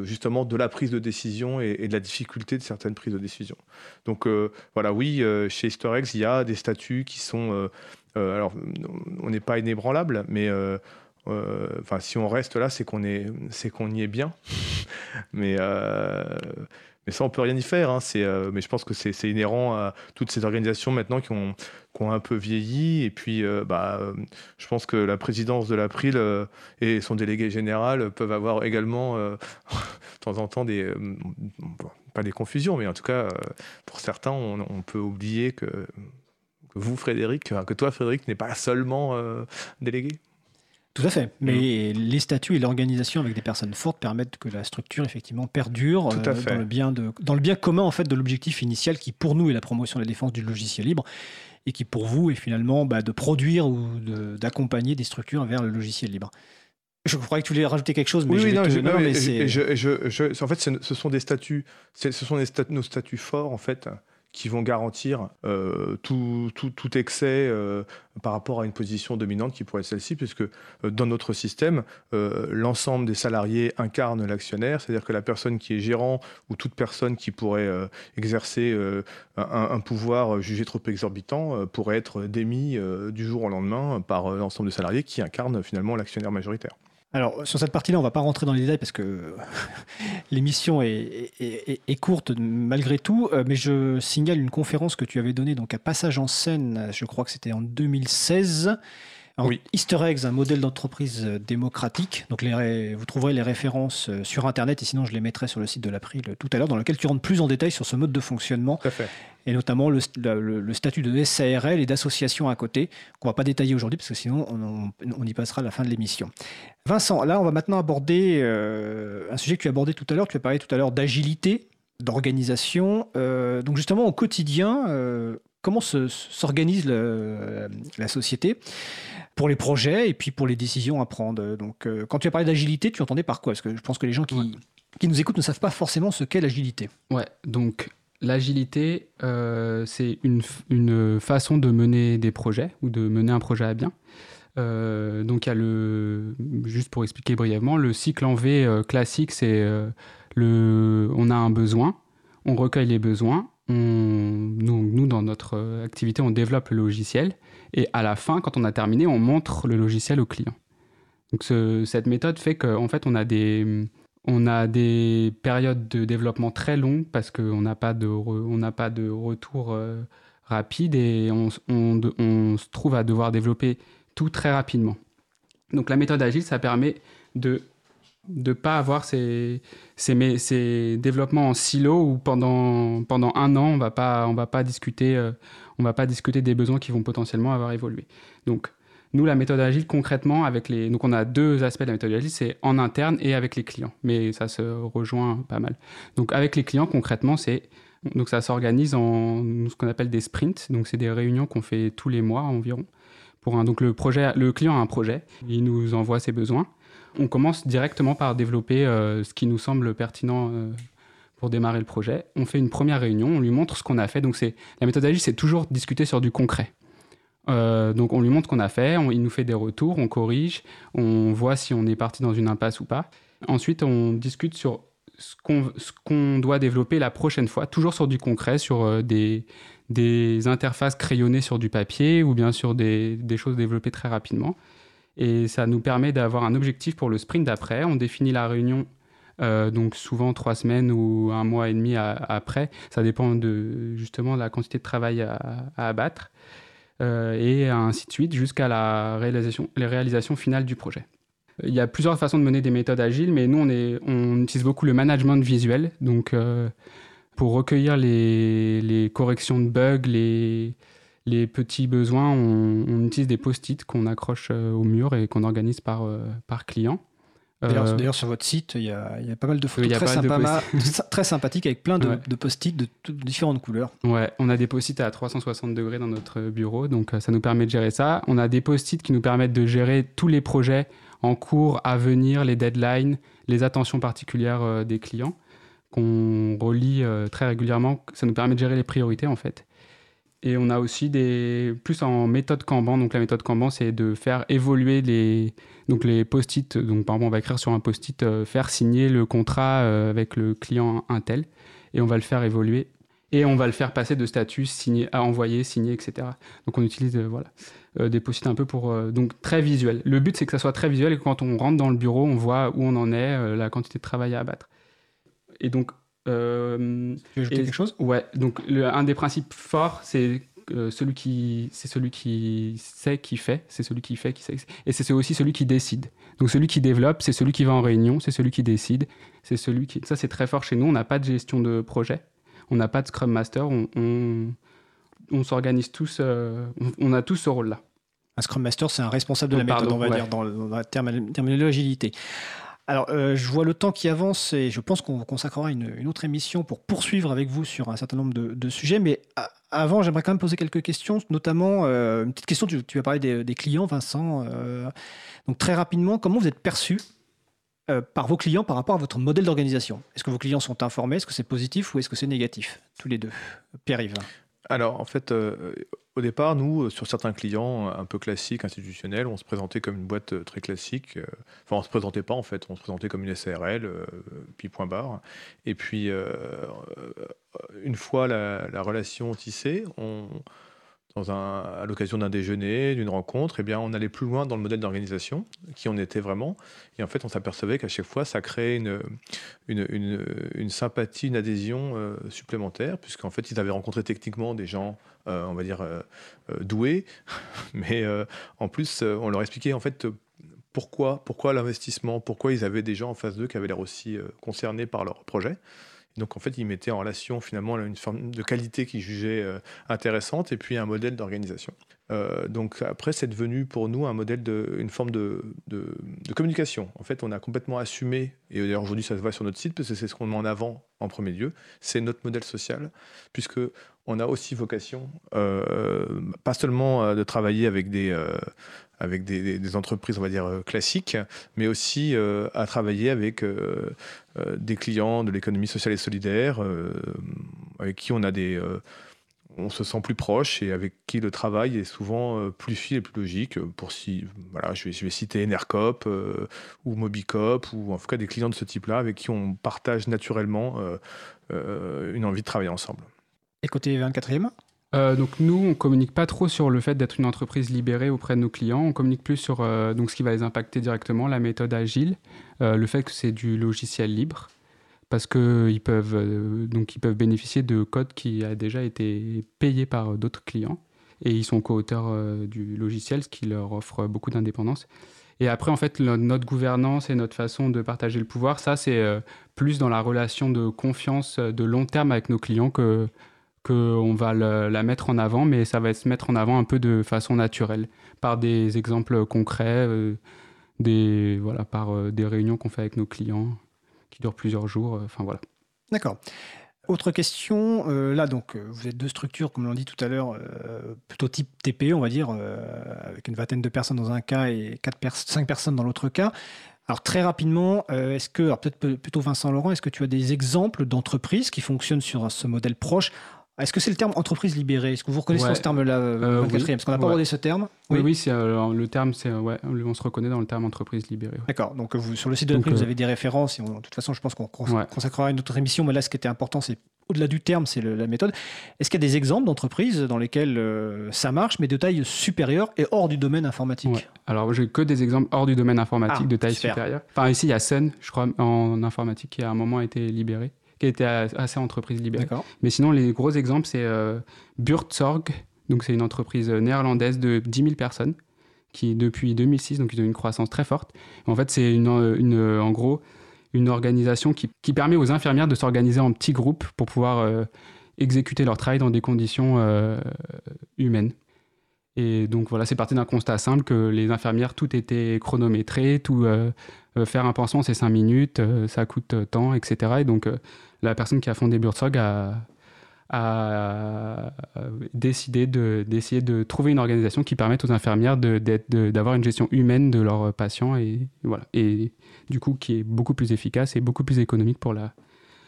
S2: justement de la prise de décision et, de la difficulté de certaines prises de décision. Donc voilà, oui, chez Storex, il y a des statuts qui sont alors, on n'est pas inébranlable, mais euh, euh, si on reste là, c'est qu'on est, c'est qu'on y est bien. <laughs> mais mais ça, on peut rien y faire. Hein. mais je pense que c'est, inhérent à toutes ces organisations maintenant qui ont, ont un peu vieilli. Et puis, bah, je pense que la présidence de l'April et son délégué général peuvent avoir également, <laughs> de temps en temps, des, pas des confusions, mais en tout cas, pour certains, on peut oublier que vous, Frédéric, que toi, Frédéric, n'est pas seulement euh, délégué?
S1: Tout à fait. Mais mm. les statuts et l'organisation avec des personnes fortes permettent que la structure effectivement perdure euh, dans, le bien de, dans le bien commun en fait de l'objectif initial qui pour nous est la promotion et la défense du logiciel libre et qui pour vous est finalement bah, de produire ou d'accompagner des structures vers le logiciel libre. Je croyais que tu voulais rajouter quelque chose, mais
S2: oui,
S1: non,
S2: mais je, en fait, ce sont des statuts, ce sont des nos statuts forts en fait qui vont garantir euh, tout, excès euh, par rapport à une position dominante qui pourrait être celle-ci, puisque euh, dans notre système, l'ensemble des salariés incarnent l'actionnaire, c'est-à-dire que la personne qui est gérant ou toute personne qui pourrait exercer un, un, pouvoir jugé trop exorbitant pourrait être démis du jour au lendemain par l'ensemble des salariés qui incarnent finalement l'actionnaire majoritaire.
S1: Alors, sur cette partie-là, on ne va pas rentrer dans les détails parce que <laughs> l'émission est, courte malgré tout, euh, mais je signale une conférence que tu avais donnée donc à Passage en scène, je crois que c'était en 2016. oui. Easter Eggs, un modèle d'entreprise euh, démocratique. Donc, les, vous trouverez les références euh, sur Internet et sinon, je les mettrai sur le site de l'April tout à l'heure, dans lequel tu rentres plus en détail sur ce mode de fonctionnement.
S2: Tout à fait
S1: et notamment le, statut de SARL et d'association à côté, qu'on ne va pas détailler aujourd'hui parce que sinon on, y passera à la fin de l'émission. Vincent, là on va maintenant aborder euh, un sujet que tu as abordé tout à l'heure, tu as parlé tout à l'heure d'agilité, d'organisation. Euh, donc justement au quotidien, euh, comment s'organise la société pour les projets et puis pour les décisions à prendre? Donc quand tu as parlé d'agilité, tu entendais par quoi? Parce que je pense que les gens qui, qui nous écoutent ne savent pas forcément ce qu'est l'agilité.
S3: Ouais, donc l'agilité, euh, c'est une, façon de mener des projets ou de mener un projet à bien. Euh, donc, il y a le, juste pour expliquer brièvement, le cycle en V euh, classique, c'est on a un besoin, on recueille les besoins, nous, dans notre activité, on développe le logiciel et à la fin, quand on a terminé, on montre le logiciel au client. Donc, cette méthode fait qu'en fait, on a des on a des périodes de développement très longues parce qu'on n'a pas, de on pas de retour euh, rapide et on, se trouve à devoir développer tout très rapidement. Donc la méthode agile, ça permet de ne pas avoir ces, ces, développements en silo où pendant, pendant un an, on ne va pas discuter, euh, on va pas discuter des besoins qui vont potentiellement avoir évolué. Donc nous, la méthode agile, concrètement, avec les. Donc, on a deux aspects de la méthode agile c'est en interne et avec les clients. Mais ça se rejoint pas mal. Donc, avec les clients, concrètement, c'est. Donc, ça s'organise en ce qu'on appelle des sprints. Donc, c'est des réunions qu'on fait tous les mois environ. Pour un... Donc, le, projet, le client a un projet, il nous envoie ses besoins. On commence directement par développer euh, ce qui nous semble pertinent. Euh, pour démarrer le projet, on fait une première réunion, on lui montre ce qu'on a fait. Donc c'est la méthode agile, c'est toujours discuter sur du concret Euh, donc on lui montre qu'on a fait, il nous fait des retours, on corrige, on voit si on est parti dans une impasse ou pas. Ensuite, on discute sur ce qu'on doit développer la prochaine fois, toujours sur du concret, sur euh, des, interfaces crayonnées sur du papier ou bien sur des, choses développées très rapidement. Et ça nous permet d'avoir un objectif pour le sprint d'après. On définit la réunion, euh, donc souvent trois semaines ou un mois et demi après. Ça dépend de justement de la quantité de travail à abattre. Euh, et ainsi de suite jusqu'à la réalisation, les réalisations finales du projet. Il y a plusieurs façons de mener des méthodes agiles, mais nous, on, est, on utilise beaucoup le management visuel. Donc, euh, pour recueillir les, les corrections de bugs, les, les petits besoins, on, on utilise des post-it qu'on accroche euh, au mur et qu'on organise par, par client.
S1: D'ailleurs,
S3: Euh,
S1: d'ailleurs, sur votre site, il y a, il y a pas mal de photos très,
S3: de
S1: sympa- <laughs> très sympathiques avec plein de,
S3: Ouais.
S1: de post-it de, toutes- différentes couleurs.
S3: Ouais, on a des post-it à 360 degrés dans notre bureau, donc euh, ça nous permet de gérer ça. On a des post-it qui nous permettent de gérer tous les projets en cours, à venir, les deadlines, les attentions particulières euh, des clients, qu'on relie très régulièrement. Ça nous permet de gérer les priorités, en fait. Et on a aussi des plus en méthode Kanban. Donc la méthode Kanban, c'est de faire évoluer les donc les post-it. Donc par exemple, on va écrire sur un post-it euh, faire signer le contrat euh, avec le client Intel, et on va le faire évoluer et on va le faire passer de statut signé à envoyer, signé, etc. Donc on utilise euh, voilà des post-it un peu pour donc très visuel. Le but c'est que ça soit très visuel et que quand on rentre dans le bureau, on voit où on en est, la quantité de travail à abattre. Et donc
S1: Tu veux ajouter
S3: et-
S1: quelque chose?
S3: Ouais, donc le- un des principes forts, c'est euh, celui qui c'est celui qui sait qui fait, c'est celui qui fait qui sait, et c'est aussi celui qui décide. Donc celui qui développe, c'est celui qui va en réunion, c'est celui qui décide, c'est celui qui. Ça c'est très fort chez nous. On n'a pas de gestion de projet, on n'a pas de Scrum Master, on, on, on s'organise tous, euh, on, on a tous ce rôle-là.
S1: Un Scrum Master, c'est un responsable de la
S3: Oh,
S1: méthode,
S3: pardon,
S1: on va
S3: ouais.
S1: dire, dans, le- dans la termi- terminologie agilité. Alors, euh, je vois le temps qui avance et je pense qu'on consacrera une, une autre émission pour poursuivre avec vous sur un certain nombre de, sujets. Mais avant, j'aimerais quand même poser quelques questions, notamment euh, une petite question. Tu, tu as parlé des, clients, Vincent. euh, donc, très rapidement, comment vous êtes perçu par vos clients par rapport à votre modèle d'organisation? Est-ce que vos clients sont informés? Est-ce que c'est positif ou est-ce que c'est négatif Tous les deux? Pierre-Yves.
S2: Alors, en fait, au départ, nous, euh, sur certains clients euh, un peu classiques, institutionnels, on se présentait comme une boîte euh, très classique. Enfin, on se présentait pas, en fait. On se présentait comme une SARL, puis point barre. Et puis, une fois la, la relation tissée, on, à l'occasion d'un déjeuner, d'une rencontre, eh bien, on allait plus loin dans le modèle d'organisation, qui on était vraiment. Et en fait, on s'apercevait qu'à chaque fois, ça créait une, sympathie, une adhésion euh, supplémentaire, puisqu'en fait, ils avaient rencontré techniquement des gens, euh, on va dire, euh, doués, <laughs> mais en plus, on leur expliquait en fait pourquoi, pourquoi l'investissement, pourquoi ils avaient des gens en face d'eux qui avaient l'air aussi concernés par leur projet. Donc, en fait, ils mettaient en relation finalement une forme de qualité qu'ils jugeaient euh, intéressante et puis un modèle d'organisation. Euh, donc après, c'est devenu pour nous un modèle de, une forme de, de, communication. En fait, on a complètement assumé, et d'ailleurs aujourd'hui ça se voit sur notre site parce que c'est ce qu'on met en avant en premier lieu, c'est notre modèle social, puisque on a aussi vocation, euh, pas seulement euh, de travailler avec des avec des, entreprises, on va dire, euh, classiques, mais aussi euh, à travailler avec euh, des clients de l'économie sociale et solidaire, avec qui on a des, on se sent plus proche et avec qui le travail est souvent plus fil et plus logique. Pour si, voilà, je vais, je vais citer Enercop ou Mobicop ou en tout cas des clients de ce type-là avec qui on partage naturellement une envie de travailler ensemble.
S1: Et côté 24e
S3: Euh, donc nous, on communique pas trop sur le fait d'être une entreprise libérée auprès de nos clients. On communique plus sur euh, donc ce qui va les impacter directement, la méthode agile, euh, le fait que c'est du logiciel libre, parce que ils peuvent donc ils peuvent bénéficier de code qui a déjà été payé par d'autres clients et ils sont co-auteurs du logiciel, ce qui leur offre beaucoup d'indépendance. Et après, en fait, notre gouvernance et notre façon de partager le pouvoir, ça, c'est plus dans la relation de confiance de long terme avec nos clients que qu'on va la mettre en avant, mais ça va se mettre en avant un peu de façon naturelle, par des exemples concrets, euh, des, voilà, par euh, des réunions qu'on fait avec nos clients, qui durent plusieurs jours. euh, Enfin voilà.
S1: D'accord. Autre question, là donc vous êtes deux structures, comme l'on dit tout à l'heure, plutôt type TPE, on va dire, avec une vingtaine de personnes dans un cas et quatre pers- cinq personnes dans l'autre cas. Alors très rapidement, est-ce que, peut-être pe- plutôt Vincent Laurent, est-ce que tu as des exemples d'entreprises qui fonctionnent sur ce modèle proche Est-ce que c'est le terme entreprise libérée? Est-ce que vous reconnaissez
S3: Ouais.
S1: ce terme-là, euh,
S3: Euh,
S1: 24e Parce qu'on n'a pas
S3: Ouais.
S1: abordé ce terme?
S3: Oui, oui, c'est, euh, le terme, c'est, euh, ouais, on se reconnaît dans le terme entreprise libérée.
S1: D'accord. Donc euh, vous, sur le site de Prix, vous
S3: euh,
S1: avez des références. Et on- de toute façon, je pense qu'on consacrera une autre émission. Mais là, ce qui était important, c'est au-delà du terme, c'est la méthode. Est-ce qu'il y a des exemples d'entreprises dans lesquelles euh, ça marche, mais de taille supérieure et hors du domaine informatique?
S3: Ouais. Alors, j'ai que des exemples hors du domaine informatique
S1: Ah,
S3: de taille
S1: super.
S3: supérieure. Enfin, ici, il y a Sun, je crois, en informatique, qui à un moment a été libéré, qui a été a- assez entreprise libérée. Mais sinon, les gros exemples, c'est euh. Donc, c'est une entreprise néerlandaise de 10 000 personnes qui, depuis 2006, donc ils ont une croissance très forte. En fait, c'est une, euh, une, euh, en gros une organisation qui, qui permet aux infirmières de s'organiser en petits groupes pour pouvoir euh, exécuter leur travail dans des conditions euh, humaines. Et donc voilà, c'est parti d'un constat simple que les infirmières, tout était chronométré, tout euh, euh, faire un pansement c'est 5 minutes, euh, ça coûte euh, tant, etc. Et donc euh, la personne qui a fondé Buurtzorg a, a, euh, décidé de- d'essayer de, trouver une organisation qui permette aux infirmières d'avoir une gestion humaine de leurs patients et voilà. Et du coup qui est beaucoup plus efficace et beaucoup plus économique pour la,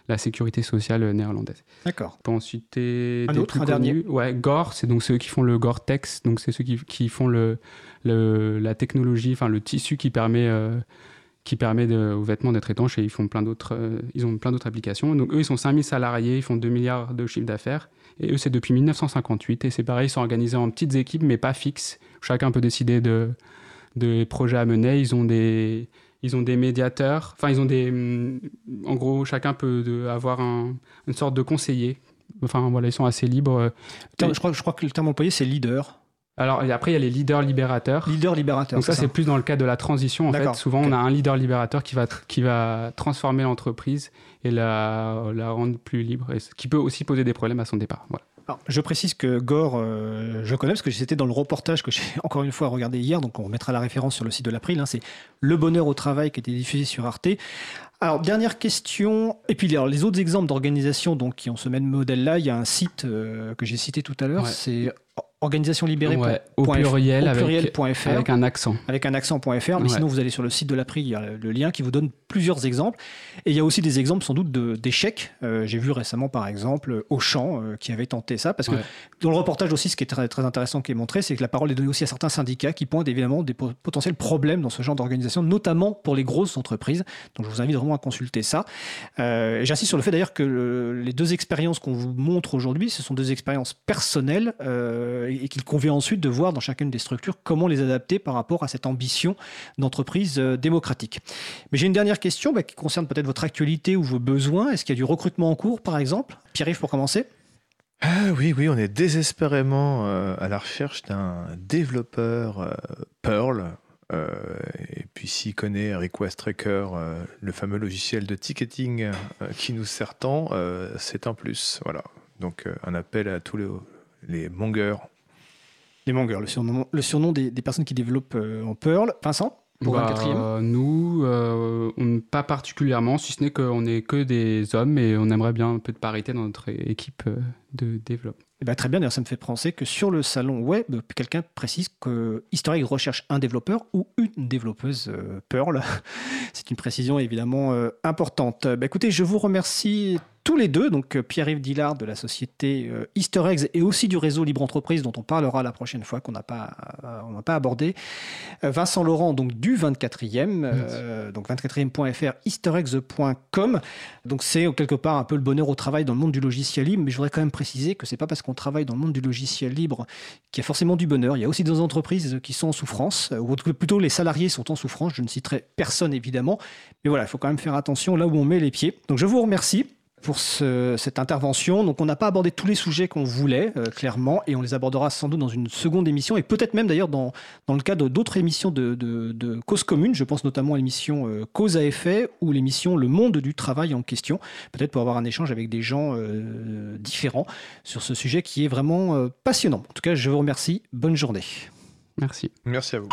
S3: la sécurité sociale néerlandaise.
S1: D'accord.
S3: On peut en citer
S1: Un
S3: des
S1: autre,
S3: plus
S1: un
S3: connus. Ouais, Gore, c'est donc ceux qui font le Gore-Tex, donc c'est ceux qui, qui font le, le- la technologie, enfin le tissu qui permet, euh, qui permet de- aux vêtements d'être étanches et ils font plein d'autres, euh, ils ont plein d'autres applications. Donc eux, ils sont 5000 salariés, ils font 2 milliards de chiffre d'affaires et eux, c'est depuis 1958 et c'est pareil, ils sont organisés en petites équipes mais pas fixes. Chacun peut décider de, de projets à mener. Ils ont des ils ont des médiateurs, enfin ils ont des, en gros chacun peut de- avoir un, une sorte de conseiller. Enfin voilà, ils sont assez libres.
S1: Terme- je, crois, je crois que le terme employé, c'est leader.
S3: Alors et après il y a les leaders libérateurs.
S1: Leader libérateur.
S3: Donc ça, c'est plus dans le cadre de la transition. En fait, souvent, on a un leader libérateur qui va, qui va transformer l'entreprise et la, la rendre plus libre, et ce qui peut aussi poser des problèmes à son départ. Voilà.
S1: Alors, je précise que Gore, euh, je connais parce que c'était dans le reportage que j'ai <laughs> encore une fois regardé hier, donc on remettra la référence sur le site de l'April. hein, c'est Le bonheur au travail qui a été diffusé sur Arte. Alors, dernière question, et puis alors, les autres exemples d'organisations donc, qui ont ce même modèle-là, il y a un site euh, que j'ai cité tout à l'heure,
S3: Ouais.
S1: c'est organisation libérée.
S3: Ouais, au pluriel,
S1: au
S3: avec,
S1: pluriel.fr.
S3: avec un accent.
S1: avec un accent.fr, mais
S3: Ouais.
S1: sinon vous allez sur le site de l'April, il y a le lien qui vous donne plusieurs exemples. Et il y a aussi des exemples sans doute d'échecs. Euh, J'ai vu récemment par exemple Auchan euh, qui avait tenté ça, parce que
S3: Ouais.
S1: dans le reportage aussi, ce qui est très, très intéressant qui est montré, c'est que la parole est donnée aussi à certains syndicats qui pointent évidemment des po- potentiels problèmes dans ce genre d'organisation, notamment pour les grosses entreprises. Donc je vous invite vraiment à consulter ça. Euh, et J'insiste sur le fait d'ailleurs que le- les deux expériences qu'on vous montre aujourd'hui, ce sont deux expériences personnelles euh, et qu'il convient ensuite de voir dans chacune des structures comment les adapter par rapport à cette ambition d'entreprise démocratique. Mais j'ai une dernière question bah, qui concerne peut-être votre actualité ou vos besoins. Est-ce qu'il y a du recrutement en cours, par exemple? Pierre-Yves, pour commencer
S2: Ah oui, oui, on est désespérément euh, à la recherche d'un développeur euh, Perl. euh, et puis s'il connaît Request Tracker, euh, le fameux logiciel de ticketing qui nous sert tant, c'est un plus. Voilà. Donc un appel à tous les, les mongers.
S1: Les mongers, le surnom, le surnom des, des personnes qui développent en Perl. Vincent, pour
S3: Bah,
S1: 24e
S3: Nous, euh, on- pas particulièrement, si ce n'est qu'on n'est que des hommes et on aimerait bien un peu de parité dans notre équipe euh, de développement.
S1: Eh ben, très bien, d'ailleurs, ça me fait penser que sur le salon web, quelqu'un précise que Egg recherche un développeur ou une développeuse euh, Perl. <laughs> C'est une précision évidemment euh, importante. Bah, écoutez, je vous remercie tous les deux, donc euh, Pierre-Yves Dillard de la société euh, Easter Eggs et aussi du réseau Libre Entreprise dont on parlera la prochaine fois qu'on n'a pas, euh, on n'a pas abordé. Vincent Laurent donc du 24e, euh, donc 24e.fr, eastereggs.com. Donc c'est quelque part un peu le bonheur au travail dans le monde du logiciel libre, mais je voudrais quand même préciser que c'est pas parce qu'on travaille dans le monde du logiciel libre qu'il y a forcément du bonheur. Il y a aussi des entreprises qui sont en souffrance, ou plutôt les salariés sont en souffrance. Je ne citerai personne évidemment, mais voilà, il faut quand même faire attention là où on met les pieds. Donc je vous remercie pour ce- cette intervention. Donc on n'a pas abordé tous les sujets qu'on voulait, euh, clairement, et on les abordera sans doute dans une seconde émission, et peut-être même d'ailleurs dans, dans le cadre d'autres émissions de, de, de Cause Commune. Je pense notamment à l'émission euh, Cause à effet ou l'émission Le Monde du Travail en question, peut-être pour avoir un échange avec des gens euh, différents sur ce sujet qui est vraiment euh, passionnant. En tout cas, je vous remercie. Bonne journée.
S3: Merci.
S2: Merci à vous.